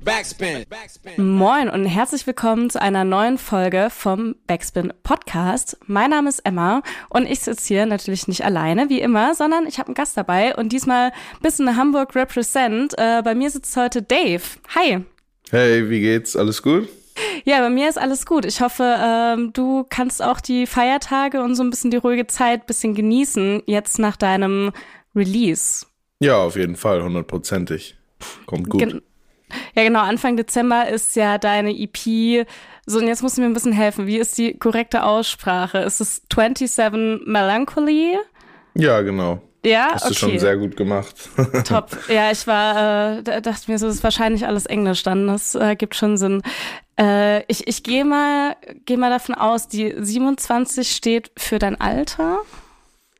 Backspin. Moin und herzlich willkommen zu einer neuen Folge vom Backspin Podcast. Mein Name ist Emma und ich sitze hier natürlich nicht alleine, wie immer, sondern ich habe einen Gast dabei und diesmal ein bisschen Hamburg Represent. Äh, bei mir sitzt heute Dave. Hi. Hey, wie geht's? Alles gut? Ja, bei mir ist alles gut. Ich hoffe, ähm, du kannst auch die Feiertage und so ein bisschen die ruhige Zeit bisschen genießen, jetzt nach deinem Release. Ja, auf jeden Fall, hundertprozentig. Kommt gut. Gen ja, genau. Anfang Dezember ist ja deine EP. So, und jetzt musst du mir ein bisschen helfen. Wie ist die korrekte Aussprache? Ist es 27 Melancholy? Ja, genau. Ja, Hast okay. du schon sehr gut gemacht. Top. Ja, ich war, äh, dachte mir so, ist wahrscheinlich alles Englisch dann. Das äh, gibt schon Sinn. Äh, ich ich gehe mal, geh mal davon aus, die 27 steht für dein Alter.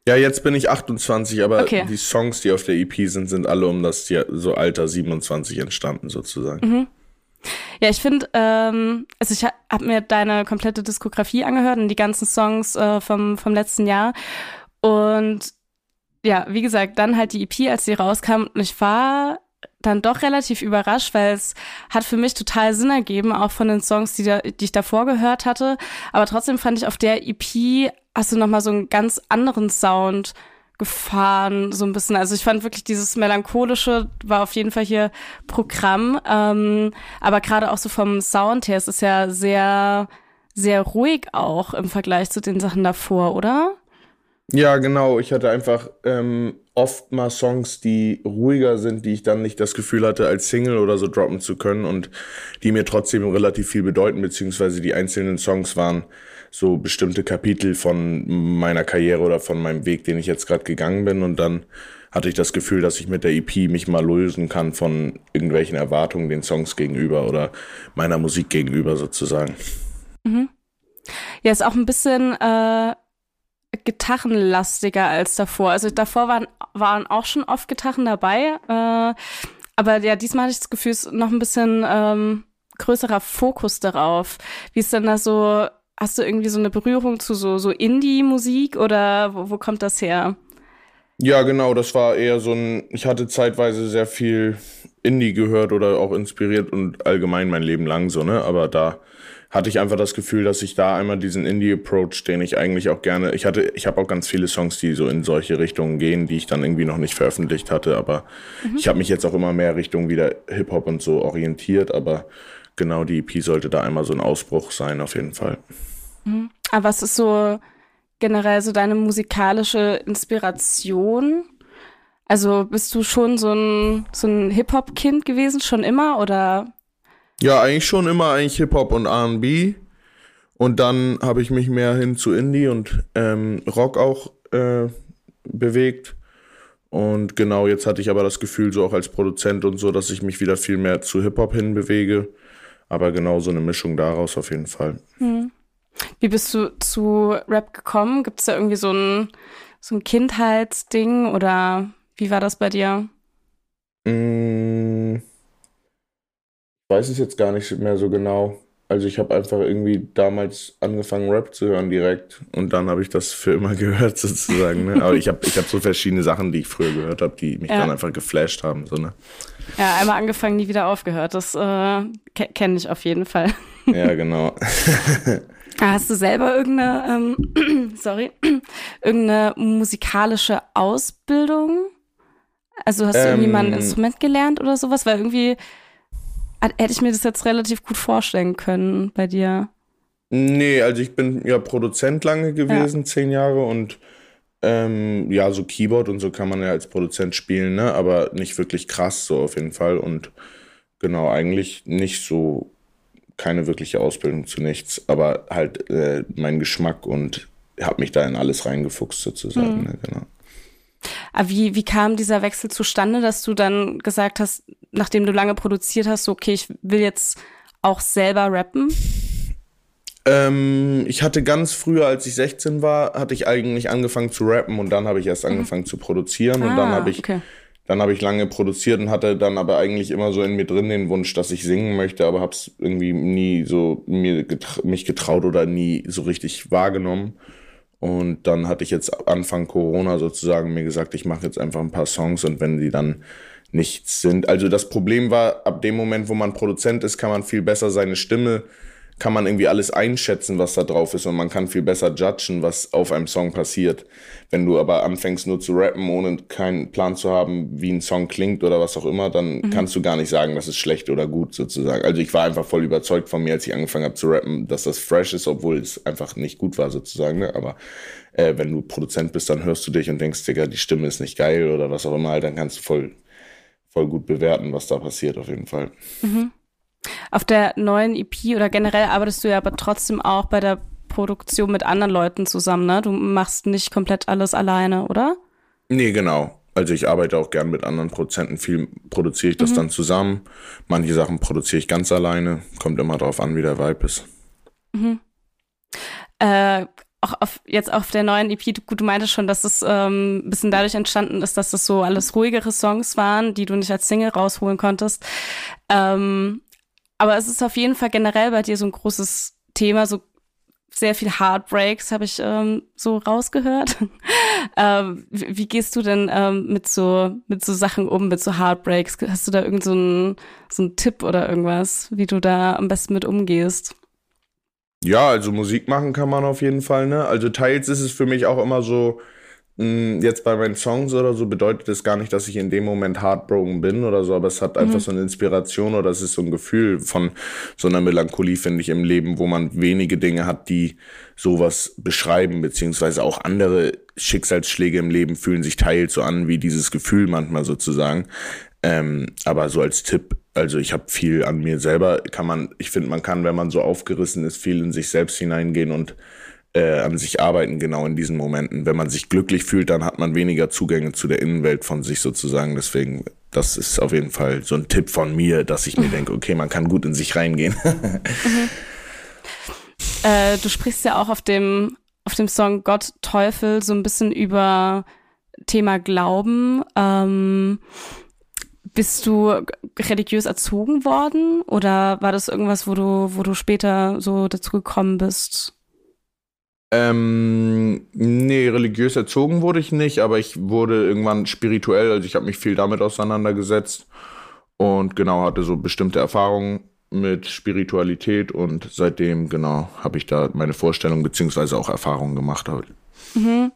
Ja, jetzt bin ich 28, aber okay. die Songs, die auf der EP sind, sind alle um das so Alter 27 entstanden, sozusagen. Mhm. Ja, ich finde, ähm, also ich habe mir deine komplette Diskografie angehört und die ganzen Songs äh, vom, vom letzten Jahr. Und ja, wie gesagt, dann halt die EP, als sie rauskam. Und ich war dann doch relativ überrascht, weil es hat für mich total Sinn ergeben, auch von den Songs, die, da, die ich davor gehört hatte. Aber trotzdem fand ich auf der EP hast du nochmal so einen ganz anderen Sound gefahren, so ein bisschen. Also ich fand wirklich dieses melancholische war auf jeden Fall hier Programm. Ähm, aber gerade auch so vom Sound her, es ist ja sehr, sehr ruhig auch im Vergleich zu den Sachen davor, oder? Ja, genau. Ich hatte einfach ähm, oft mal Songs, die ruhiger sind, die ich dann nicht das Gefühl hatte, als Single oder so droppen zu können und die mir trotzdem relativ viel bedeuten, beziehungsweise die einzelnen Songs waren so bestimmte Kapitel von meiner Karriere oder von meinem Weg, den ich jetzt gerade gegangen bin. Und dann hatte ich das Gefühl, dass ich mit der EP mich mal lösen kann von irgendwelchen Erwartungen den Songs gegenüber oder meiner Musik gegenüber sozusagen. Mhm. Ja, ist auch ein bisschen äh, gitarrenlastiger als davor. Also davor waren, waren auch schon oft Gitarren dabei. Äh, aber ja, diesmal hatte ich das Gefühl, es ist noch ein bisschen ähm, größerer Fokus darauf. Wie ist denn da so Hast du irgendwie so eine Berührung zu so, so Indie-Musik oder wo, wo kommt das her? Ja, genau, das war eher so ein, ich hatte zeitweise sehr viel Indie gehört oder auch inspiriert und allgemein mein Leben lang so, ne? Aber da hatte ich einfach das Gefühl, dass ich da einmal diesen Indie-Approach, den ich eigentlich auch gerne, ich hatte, ich habe auch ganz viele Songs, die so in solche Richtungen gehen, die ich dann irgendwie noch nicht veröffentlicht hatte, aber mhm. ich habe mich jetzt auch immer mehr Richtung wieder Hip-Hop und so orientiert, aber genau die EP sollte da einmal so ein Ausbruch sein, auf jeden Fall. Mhm. Aber was ist so generell so deine musikalische Inspiration? Also bist du schon so ein, so ein Hip-Hop-Kind gewesen, schon immer oder? Ja, eigentlich schon immer eigentlich Hip-Hop und RB. Und dann habe ich mich mehr hin zu Indie und ähm, Rock auch äh, bewegt. Und genau, jetzt hatte ich aber das Gefühl, so auch als Produzent und so, dass ich mich wieder viel mehr zu Hip-Hop hin bewege. Aber genau so eine Mischung daraus auf jeden Fall. Hm. Wie bist du zu Rap gekommen? Gibt es da irgendwie so ein, so ein Kindheitsding oder wie war das bei dir? Mm, ich weiß es jetzt gar nicht mehr so genau. Also ich habe einfach irgendwie damals angefangen, Rap zu hören direkt und dann habe ich das für immer gehört sozusagen. Ne? Aber ich habe ich hab so verschiedene Sachen, die ich früher gehört habe, die mich ja. dann einfach geflasht haben. So, ne? Ja, einmal angefangen, nie wieder aufgehört. Das äh, kenne ich auf jeden Fall. Ja, genau. Hast du selber irgendeine, ähm, sorry, irgendeine musikalische Ausbildung? Also hast du irgendwie mal ein ähm. Instrument gelernt oder sowas? Weil irgendwie hätte ich mir das jetzt relativ gut vorstellen können bei dir. Nee, also ich bin ja Produzent lange gewesen, ja. zehn Jahre und ähm, ja, so Keyboard und so kann man ja als Produzent spielen, ne? Aber nicht wirklich krass so auf jeden Fall. Und genau, eigentlich nicht so keine wirkliche Ausbildung zu nichts, aber halt äh, mein Geschmack und habe mich da in alles reingefuchst sozusagen. Mhm. Ne, genau. Aber wie, wie kam dieser Wechsel zustande, dass du dann gesagt hast, nachdem du lange produziert hast, so, okay, ich will jetzt auch selber rappen? Ähm, ich hatte ganz früher, als ich 16 war, hatte ich eigentlich angefangen zu rappen und dann habe ich erst mhm. angefangen mhm. zu produzieren ah, und dann ah, habe ich okay. Dann habe ich lange produziert und hatte dann aber eigentlich immer so in mir drin den Wunsch, dass ich singen möchte, aber habe es irgendwie nie so mir getra mich getraut oder nie so richtig wahrgenommen. Und dann hatte ich jetzt Anfang Corona sozusagen mir gesagt, ich mache jetzt einfach ein paar Songs und wenn die dann nichts sind. Also das Problem war, ab dem Moment, wo man Produzent ist, kann man viel besser seine Stimme kann man irgendwie alles einschätzen, was da drauf ist und man kann viel besser judgen, was auf einem Song passiert. Wenn du aber anfängst nur zu rappen, ohne keinen Plan zu haben, wie ein Song klingt oder was auch immer, dann mhm. kannst du gar nicht sagen, das ist schlecht oder gut sozusagen. Also ich war einfach voll überzeugt von mir, als ich angefangen habe zu rappen, dass das fresh ist, obwohl es einfach nicht gut war sozusagen. Ne? Aber äh, wenn du Produzent bist, dann hörst du dich und denkst, Digga, die Stimme ist nicht geil oder was auch immer, dann kannst du voll, voll gut bewerten, was da passiert auf jeden Fall. Mhm. Auf der neuen EP oder generell arbeitest du ja aber trotzdem auch bei der Produktion mit anderen Leuten zusammen, ne? Du machst nicht komplett alles alleine, oder? Nee, genau. Also ich arbeite auch gern mit anderen Produzenten. Viel produziere ich das mhm. dann zusammen. Manche Sachen produziere ich ganz alleine. Kommt immer drauf an, wie der Vibe ist. Mhm. Äh, auch auf, jetzt auf der neuen EP, du, du meintest schon, dass es ähm, ein bisschen dadurch entstanden ist, dass das so alles ruhigere Songs waren, die du nicht als Single rausholen konntest. Ähm, aber es ist auf jeden Fall generell bei dir so ein großes Thema, so sehr viel Heartbreaks, habe ich ähm, so rausgehört. ähm, wie, wie, gehst du denn ähm, mit so mit so Sachen um, mit so Heartbreaks? Hast du da irgend so so einen Tipp oder irgendwas, wie du da am besten mit umgehst? Ja, also Musik machen kann man auf jeden Fall, ne? Also teils ist es für mich auch immer so, Mm, jetzt bei meinen Songs oder so bedeutet es gar nicht, dass ich in dem Moment heartbroken bin oder so, aber es hat einfach mhm. so eine Inspiration oder es ist so ein Gefühl von so einer Melancholie, finde ich, im Leben, wo man wenige Dinge hat, die sowas beschreiben, beziehungsweise auch andere Schicksalsschläge im Leben fühlen sich teils so an wie dieses Gefühl manchmal sozusagen. Ähm, aber so als Tipp, also ich habe viel an mir selber, kann man, ich finde, man kann, wenn man so aufgerissen ist, viel in sich selbst hineingehen und äh, an sich arbeiten, genau in diesen Momenten. Wenn man sich glücklich fühlt, dann hat man weniger Zugänge zu der Innenwelt von sich sozusagen. Deswegen, das ist auf jeden Fall so ein Tipp von mir, dass ich mir denke, okay, man kann gut in sich reingehen. mhm. äh, du sprichst ja auch auf dem, auf dem Song Gott, Teufel so ein bisschen über Thema Glauben. Ähm, bist du religiös erzogen worden oder war das irgendwas, wo du, wo du später so dazu gekommen bist? Ähm, nee, religiös erzogen wurde ich nicht, aber ich wurde irgendwann spirituell, also ich habe mich viel damit auseinandergesetzt und genau hatte so bestimmte Erfahrungen mit Spiritualität und seitdem genau habe ich da meine Vorstellung beziehungsweise auch Erfahrungen gemacht. Halt. Mhm.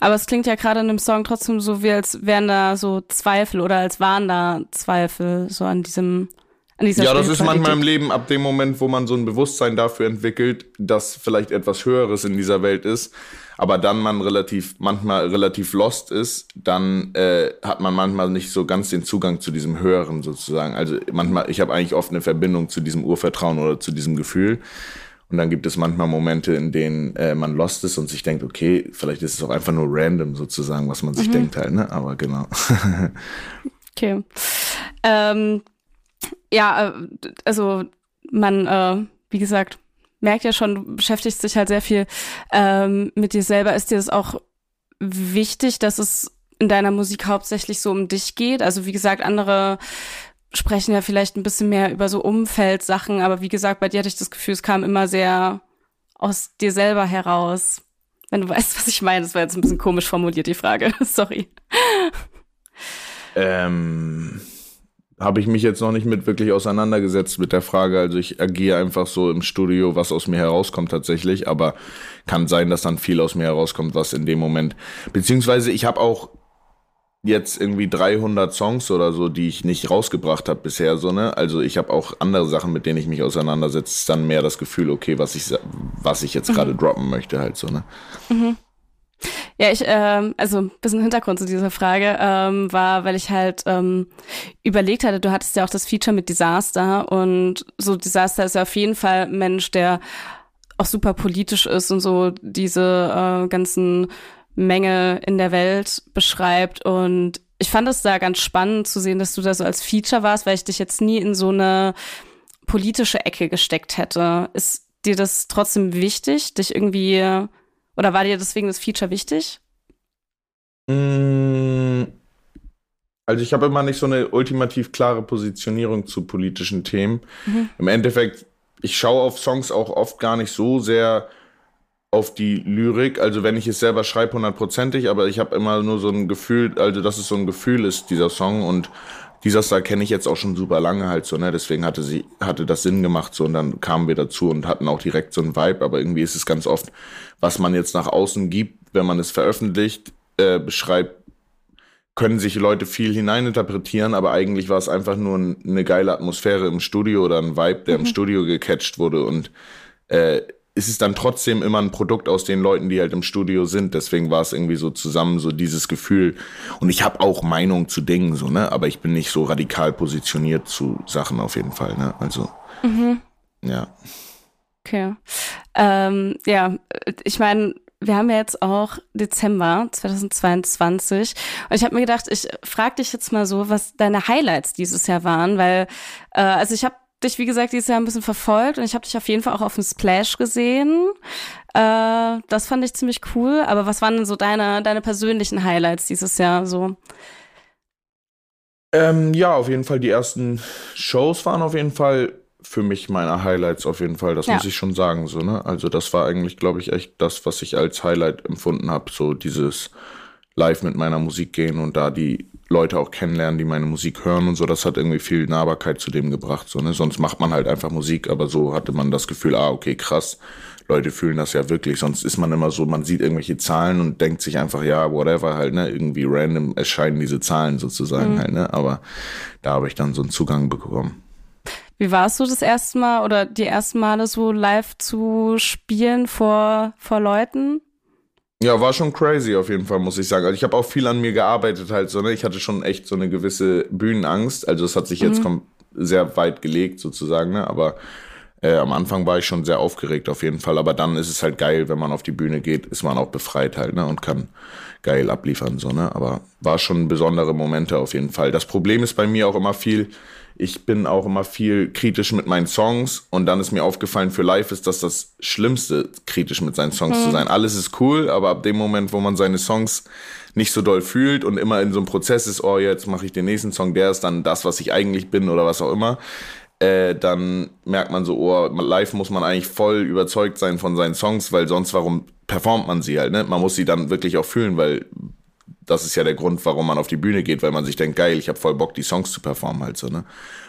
Aber es klingt ja gerade in dem Song trotzdem so, wie als wären da so Zweifel oder als waren da Zweifel so an diesem ja, das ist manchmal im Leben ab dem Moment, wo man so ein Bewusstsein dafür entwickelt, dass vielleicht etwas Höheres in dieser Welt ist, aber dann man relativ, manchmal relativ lost ist, dann äh, hat man manchmal nicht so ganz den Zugang zu diesem Höheren sozusagen. Also manchmal, ich habe eigentlich oft eine Verbindung zu diesem Urvertrauen oder zu diesem Gefühl. Und dann gibt es manchmal Momente, in denen äh, man lost ist und sich denkt, okay, vielleicht ist es auch einfach nur random sozusagen, was man sich mhm. denkt halt, ne? Aber genau. okay. Ähm, ja, äh, also man, äh, wie gesagt, merkt ja schon, du beschäftigst dich halt sehr viel ähm, mit dir selber. Ist dir das auch wichtig, dass es in deiner Musik hauptsächlich so um dich geht? Also wie gesagt, andere sprechen ja vielleicht ein bisschen mehr über so Umfeldsachen, aber wie gesagt, bei dir hatte ich das Gefühl, es kam immer sehr aus dir selber heraus. Wenn du weißt, was ich meine, das war jetzt ein bisschen komisch formuliert, die Frage. Sorry. Ähm, habe ich mich jetzt noch nicht mit wirklich auseinandergesetzt mit der Frage. Also ich agiere einfach so im Studio, was aus mir herauskommt tatsächlich. Aber kann sein, dass dann viel aus mir herauskommt, was in dem Moment. Beziehungsweise ich habe auch jetzt irgendwie 300 Songs oder so, die ich nicht rausgebracht habe bisher, so ne. Also ich habe auch andere Sachen, mit denen ich mich auseinandersetze. Ist dann mehr das Gefühl, okay, was ich was ich jetzt gerade mhm. droppen möchte, halt so ne. Mhm. Ja, ich, ähm, also ein bisschen Hintergrund zu dieser Frage ähm, war, weil ich halt ähm, überlegt hatte, du hattest ja auch das Feature mit Disaster und so Disaster ist ja auf jeden Fall ein Mensch, der auch super politisch ist und so diese äh, ganzen Menge in der Welt beschreibt und ich fand es da ganz spannend zu sehen, dass du da so als Feature warst, weil ich dich jetzt nie in so eine politische Ecke gesteckt hätte. Ist dir das trotzdem wichtig, dich irgendwie oder war dir deswegen das Feature wichtig? Mm, also ich habe immer nicht so eine ultimativ klare Positionierung zu politischen Themen. Mhm. Im Endeffekt, ich schaue auf Songs auch oft gar nicht so sehr auf die Lyrik. Also wenn ich es selber schreibe, hundertprozentig, aber ich habe immer nur so ein Gefühl, also dass es so ein Gefühl ist, dieser Song. Und dieser Style kenne ich jetzt auch schon super lange halt so, ne? Deswegen hatte sie, hatte das Sinn gemacht so und dann kamen wir dazu und hatten auch direkt so ein Vibe, aber irgendwie ist es ganz oft, was man jetzt nach außen gibt, wenn man es veröffentlicht, äh, beschreibt, können sich Leute viel hineininterpretieren, aber eigentlich war es einfach nur eine geile Atmosphäre im Studio oder ein Vibe, der mhm. im Studio gecatcht wurde und äh, ist es dann trotzdem immer ein Produkt aus den Leuten, die halt im Studio sind. Deswegen war es irgendwie so zusammen so dieses Gefühl. Und ich habe auch Meinung zu Dingen so, ne? Aber ich bin nicht so radikal positioniert zu Sachen auf jeden Fall, ne? Also mhm. ja. Okay. Ähm, ja, ich meine, wir haben ja jetzt auch Dezember 2022 und ich habe mir gedacht, ich frage dich jetzt mal so, was deine Highlights dieses Jahr waren, weil äh, also ich habe dich, wie gesagt, dieses Jahr ein bisschen verfolgt und ich habe dich auf jeden Fall auch auf dem Splash gesehen. Äh, das fand ich ziemlich cool. Aber was waren denn so deine, deine persönlichen Highlights dieses Jahr so? Ähm, ja, auf jeden Fall die ersten Shows waren auf jeden Fall für mich meine Highlights auf jeden Fall. Das ja. muss ich schon sagen. So, ne? Also das war eigentlich, glaube ich, echt das, was ich als Highlight empfunden habe. So dieses live mit meiner Musik gehen und da die Leute auch kennenlernen, die meine Musik hören und so. Das hat irgendwie viel Nahbarkeit zu dem gebracht. So, ne? Sonst macht man halt einfach Musik, aber so hatte man das Gefühl, ah, okay, krass. Leute fühlen das ja wirklich. Sonst ist man immer so, man sieht irgendwelche Zahlen und denkt sich einfach, ja, whatever, halt, ne? Irgendwie random erscheinen diese Zahlen sozusagen mhm. halt, ne? Aber da habe ich dann so einen Zugang bekommen. Wie warst du das erste Mal oder die ersten Male so live zu spielen vor, vor Leuten? Ja, war schon crazy auf jeden Fall, muss ich sagen. Also ich habe auch viel an mir gearbeitet halt so, ne? Ich hatte schon echt so eine gewisse Bühnenangst. Also es hat sich jetzt mhm. sehr weit gelegt sozusagen, ne? Aber äh, am Anfang war ich schon sehr aufgeregt auf jeden Fall. Aber dann ist es halt geil, wenn man auf die Bühne geht, ist man auch befreit halt, ne? Und kann geil abliefern, so, ne? Aber war schon besondere Momente auf jeden Fall. Das Problem ist bei mir auch immer viel, ich bin auch immer viel kritisch mit meinen Songs und dann ist mir aufgefallen, für live ist das das Schlimmste, kritisch mit seinen Songs mhm. zu sein. Alles ist cool, aber ab dem Moment, wo man seine Songs nicht so doll fühlt und immer in so einem Prozess ist, oh, jetzt mache ich den nächsten Song, der ist dann das, was ich eigentlich bin oder was auch immer, äh, dann merkt man so, oh, live muss man eigentlich voll überzeugt sein von seinen Songs, weil sonst warum performt man sie halt, ne? Man muss sie dann wirklich auch fühlen, weil das ist ja der Grund, warum man auf die Bühne geht, weil man sich denkt, geil, ich habe voll Bock, die Songs zu performen halt so, ne?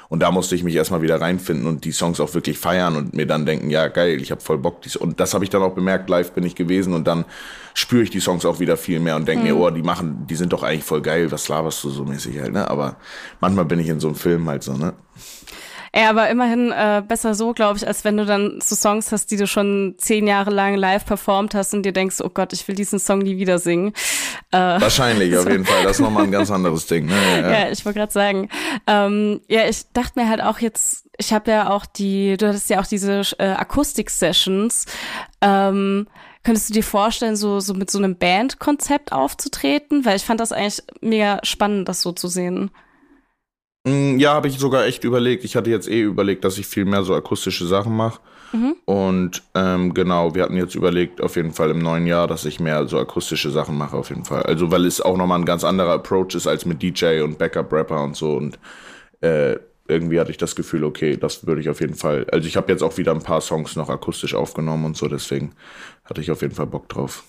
Und da musste ich mich erstmal wieder reinfinden und die Songs auch wirklich feiern und mir dann denken, ja, geil, ich habe voll Bock. Dies. Und das habe ich dann auch bemerkt, live bin ich gewesen und dann spüre ich die Songs auch wieder viel mehr und denke mhm. mir, oh, die machen, die sind doch eigentlich voll geil, was laberst du so mäßig halt, ne? Aber manchmal bin ich in so einem Film halt so, ne? Ja, aber immerhin äh, besser so, glaube ich, als wenn du dann so Songs hast, die du schon zehn Jahre lang live performt hast und dir denkst, oh Gott, ich will diesen Song nie wieder singen. Äh, Wahrscheinlich, so. auf jeden Fall. Das ist nochmal ein ganz anderes Ding. Ne? Ja, ja. ich wollte gerade sagen. Ähm, ja, ich dachte mir halt auch jetzt, ich habe ja auch die, du hattest ja auch diese äh, Akustik-Sessions. Ähm, Könntest du dir vorstellen, so, so mit so einem Bandkonzept aufzutreten? Weil ich fand das eigentlich mega spannend, das so zu sehen. Mm, ja, habe ich sogar echt überlegt. Ich hatte jetzt eh überlegt, dass ich viel mehr so akustische Sachen mache. Mhm. Und ähm, genau, wir hatten jetzt überlegt, auf jeden Fall im neuen Jahr, dass ich mehr so akustische Sachen mache, auf jeden Fall. Also, weil es auch nochmal ein ganz anderer Approach ist als mit DJ und Backup-Rapper und so. Und äh, irgendwie hatte ich das Gefühl, okay, das würde ich auf jeden Fall. Also, ich habe jetzt auch wieder ein paar Songs noch akustisch aufgenommen und so, deswegen hatte ich auf jeden Fall Bock drauf.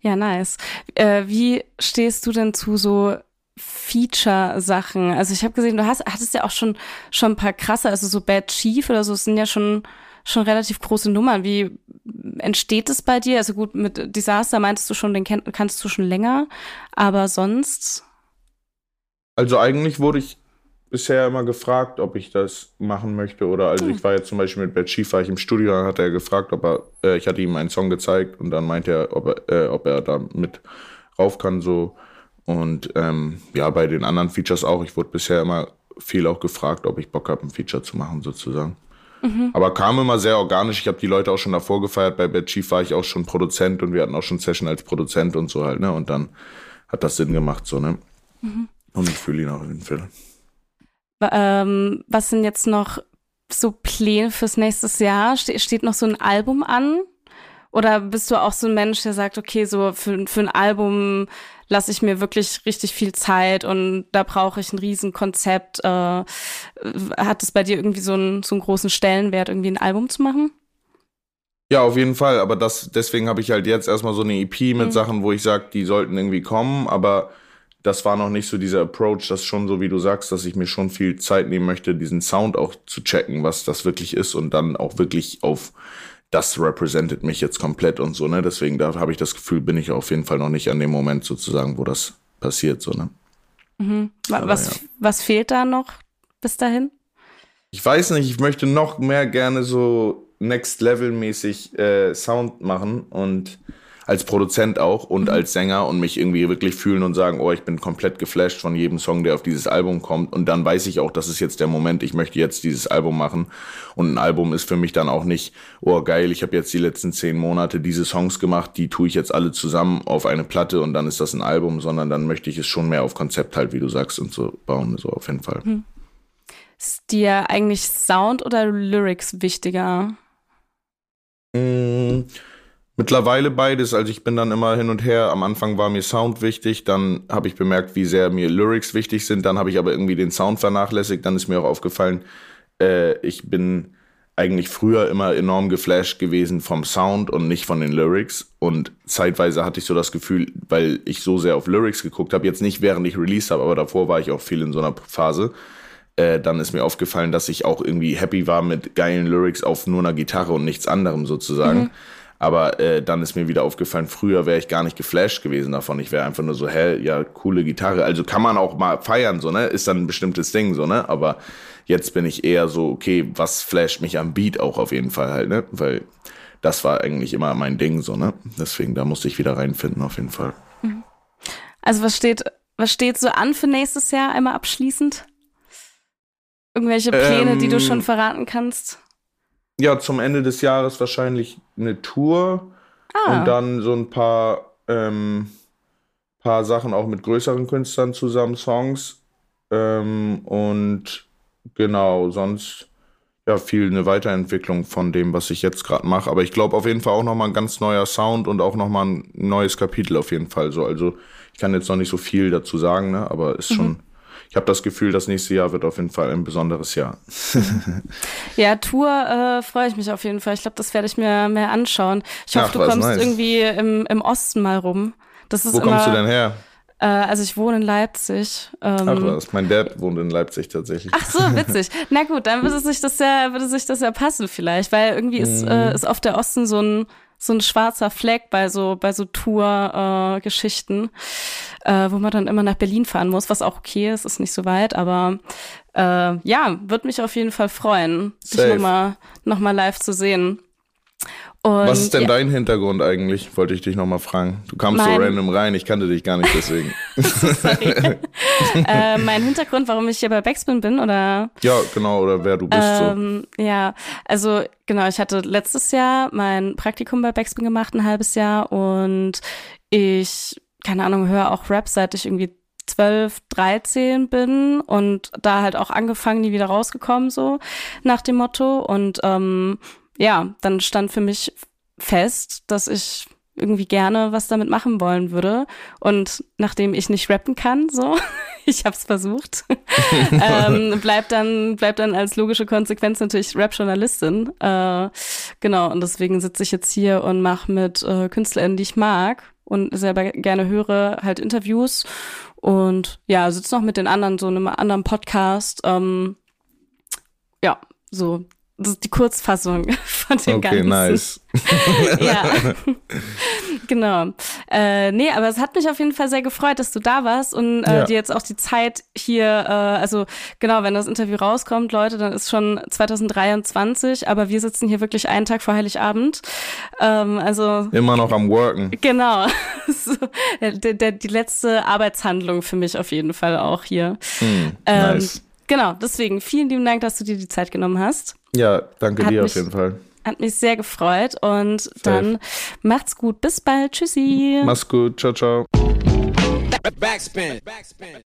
Ja, nice. Äh, wie stehst du denn zu so Feature-Sachen. Also ich habe gesehen, du hast, hattest ja auch schon, schon ein paar krasse, also so Bad Chief oder so, es sind ja schon, schon relativ große Nummern. Wie entsteht es bei dir? Also gut, mit Disaster meintest du schon, den kenn, kannst du schon länger, aber sonst? Also eigentlich wurde ich bisher immer gefragt, ob ich das machen möchte oder also ich hm. war jetzt zum Beispiel mit Bad Chief, war ich im Studio, dann hat er gefragt, ob er, äh, ich hatte ihm einen Song gezeigt und dann meinte er, ob er, äh, ob er da mit rauf kann, so und ähm, ja, bei den anderen Features auch. Ich wurde bisher immer viel auch gefragt, ob ich Bock habe, ein Feature zu machen, sozusagen. Mhm. Aber kam immer sehr organisch. Ich habe die Leute auch schon davor gefeiert. Bei Bad Chief war ich auch schon Produzent und wir hatten auch schon Session als Produzent und so halt, ne? Und dann hat das Sinn gemacht, so, ne? Mhm. Und ich fühle ihn auch in den Film. Ähm, was sind jetzt noch so Pläne fürs nächste Jahr? Ste steht noch so ein Album an? Oder bist du auch so ein Mensch, der sagt, okay, so für, für ein Album lasse ich mir wirklich richtig viel Zeit und da brauche ich ein Riesenkonzept. Äh, hat es bei dir irgendwie so einen, so einen großen Stellenwert, irgendwie ein Album zu machen? Ja, auf jeden Fall. Aber das, deswegen habe ich halt jetzt erstmal so eine EP mit mhm. Sachen, wo ich sage, die sollten irgendwie kommen, aber das war noch nicht so dieser Approach, das schon so wie du sagst, dass ich mir schon viel Zeit nehmen möchte, diesen Sound auch zu checken, was das wirklich ist und dann auch wirklich auf das represented mich jetzt komplett und so, ne? Deswegen da habe ich das Gefühl, bin ich auf jeden Fall noch nicht an dem Moment sozusagen, wo das passiert, so, ne? Mhm. Was, ja. was fehlt da noch bis dahin? Ich weiß nicht, ich möchte noch mehr gerne so Next Level mäßig äh, Sound machen und als Produzent auch und mhm. als Sänger und mich irgendwie wirklich fühlen und sagen, oh, ich bin komplett geflasht von jedem Song, der auf dieses Album kommt. Und dann weiß ich auch, das ist jetzt der Moment, ich möchte jetzt dieses Album machen. Und ein Album ist für mich dann auch nicht, oh geil, ich habe jetzt die letzten zehn Monate diese Songs gemacht, die tue ich jetzt alle zusammen auf eine Platte und dann ist das ein Album, sondern dann möchte ich es schon mehr auf Konzept halt, wie du sagst, und so bauen, so auf jeden Fall. Mhm. Ist dir eigentlich Sound oder Lyrics wichtiger? Mmh. Mittlerweile beides. Also ich bin dann immer hin und her. Am Anfang war mir Sound wichtig, dann habe ich bemerkt, wie sehr mir Lyrics wichtig sind. Dann habe ich aber irgendwie den Sound vernachlässigt. Dann ist mir auch aufgefallen, äh, ich bin eigentlich früher immer enorm geflasht gewesen vom Sound und nicht von den Lyrics. Und zeitweise hatte ich so das Gefühl, weil ich so sehr auf Lyrics geguckt habe, jetzt nicht während ich released habe, aber davor war ich auch viel in so einer Phase. Äh, dann ist mir aufgefallen, dass ich auch irgendwie happy war mit geilen Lyrics auf nur einer Gitarre und nichts anderem sozusagen. Mhm. Aber äh, dann ist mir wieder aufgefallen, früher wäre ich gar nicht geflasht gewesen davon. Ich wäre einfach nur so, hä, ja, coole Gitarre. Also kann man auch mal feiern, so, ne? Ist dann ein bestimmtes Ding, so, ne? Aber jetzt bin ich eher so, okay, was flasht mich am Beat auch auf jeden Fall halt, ne? Weil das war eigentlich immer mein Ding, so, ne? Deswegen, da musste ich wieder reinfinden, auf jeden Fall. Mhm. Also was steht, was steht so an für nächstes Jahr einmal abschließend? Irgendwelche Pläne, ähm, die du ähm, schon verraten kannst? Ja, zum Ende des Jahres wahrscheinlich eine Tour ah. und dann so ein paar, ähm, paar Sachen auch mit größeren Künstlern zusammen, Songs. Ähm, und genau, sonst ja viel eine Weiterentwicklung von dem, was ich jetzt gerade mache. Aber ich glaube auf jeden Fall auch nochmal ein ganz neuer Sound und auch nochmal ein neues Kapitel auf jeden Fall. So, also ich kann jetzt noch nicht so viel dazu sagen, ne? aber ist mhm. schon ich habe das Gefühl, das nächste Jahr wird auf jeden Fall ein besonderes Jahr. ja, Tour äh, freue ich mich auf jeden Fall. Ich glaube, das werde ich mir mehr anschauen. Ich hoffe, Ach, du kommst nice. irgendwie im, im Osten mal rum. Das ist Wo immer, kommst du denn her? Äh, also ich wohne in Leipzig. Ähm, Ach was, mein Dad wohnt in Leipzig tatsächlich. Ach so, witzig. Na gut, dann würde sich das ja, würde sich das ja passen vielleicht, weil irgendwie ist, mhm. äh, ist oft der Osten so ein so ein schwarzer Fleck bei so bei so Tour-Geschichten, äh, äh, wo man dann immer nach Berlin fahren muss, was auch okay ist, ist nicht so weit, aber äh, ja, würde mich auf jeden Fall freuen, Safe. dich nochmal noch mal live zu sehen. Und, Was ist denn ja. dein Hintergrund eigentlich? Wollte ich dich nochmal fragen. Du kamst mein, so random rein, ich kannte dich gar nicht deswegen. äh, mein Hintergrund, warum ich hier bei Backspin bin, oder? Ja, genau, oder wer du bist. Ähm, so. Ja, also genau, ich hatte letztes Jahr mein Praktikum bei Backspin gemacht, ein halbes Jahr, und ich, keine Ahnung, höre auch Rap, seit ich irgendwie 12, 13 bin und da halt auch angefangen, nie wieder rausgekommen, so nach dem Motto. Und ähm, ja, dann stand für mich fest, dass ich irgendwie gerne was damit machen wollen würde. Und nachdem ich nicht rappen kann, so, ich habe es versucht, ähm, bleibt dann bleibt dann als logische Konsequenz natürlich Rap-Journalistin. Äh, genau, und deswegen sitze ich jetzt hier und mache mit äh, KünstlerInnen, die ich mag und selber gerne höre, halt Interviews. Und ja, sitze noch mit den anderen so in einem anderen Podcast. Ähm, ja, so die Kurzfassung von dem okay, Ganzen. Okay, nice. ja, genau. Äh, nee, aber es hat mich auf jeden Fall sehr gefreut, dass du da warst und äh, ja. dir jetzt auch die Zeit hier, äh, also genau, wenn das Interview rauskommt, Leute, dann ist schon 2023, aber wir sitzen hier wirklich einen Tag vor Heiligabend. Ähm, also immer noch am Worken. Genau. so, der, der, die letzte Arbeitshandlung für mich auf jeden Fall auch hier. Mm, ähm, nice. Genau, deswegen vielen lieben Dank, dass du dir die Zeit genommen hast. Ja, danke hat dir mich, auf jeden Fall. Hat mich sehr gefreut und Safe. dann macht's gut. Bis bald. Tschüssi. Mach's gut. Ciao, ciao. Backspin.